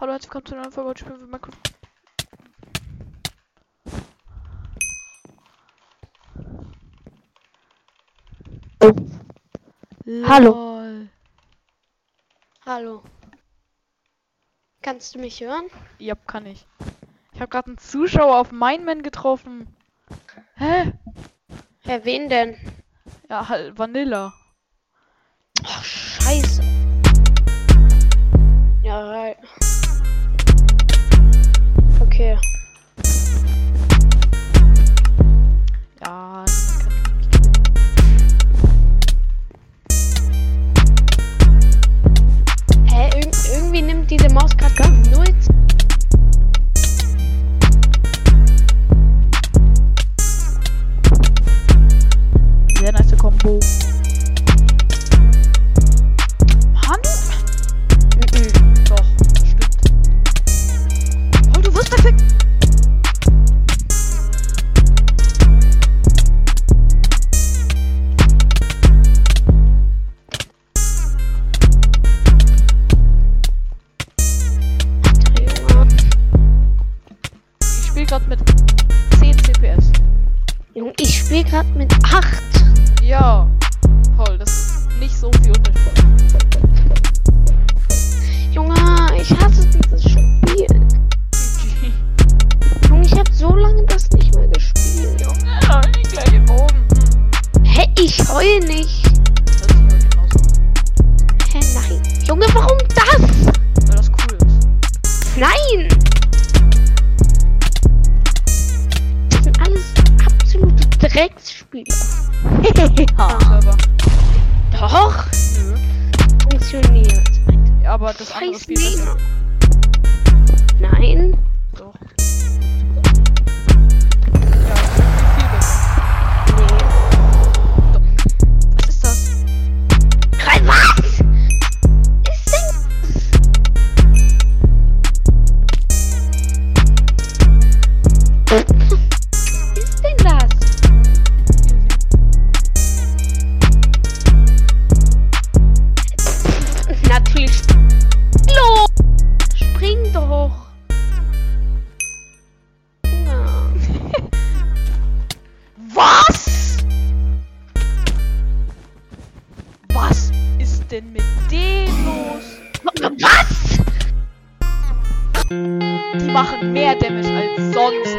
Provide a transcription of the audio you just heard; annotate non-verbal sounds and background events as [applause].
Hallo, herzlich willkommen zu einer neuen Folge. Wir Minecraft. Hallo. Lol. Hallo. Kannst du mich hören? Ja, kann ich. Ich habe gerade einen Zuschauer auf Mindman getroffen. Hä? Herr, wen denn? Ja, halt Vanilla. Ach, scheiße. Ja, right. care. Gerade mit 10 CPS. Junge, ich spiele gerade mit 8. Ja, absolute Drecksspiele. Ja. [laughs] Server. Doch, Nö. funktioniert. Ja, aber das andere Scheiß Spiel ist Nemo. Nein. Ist denn mit denen los? Was? Die machen mehr Damage als sonst.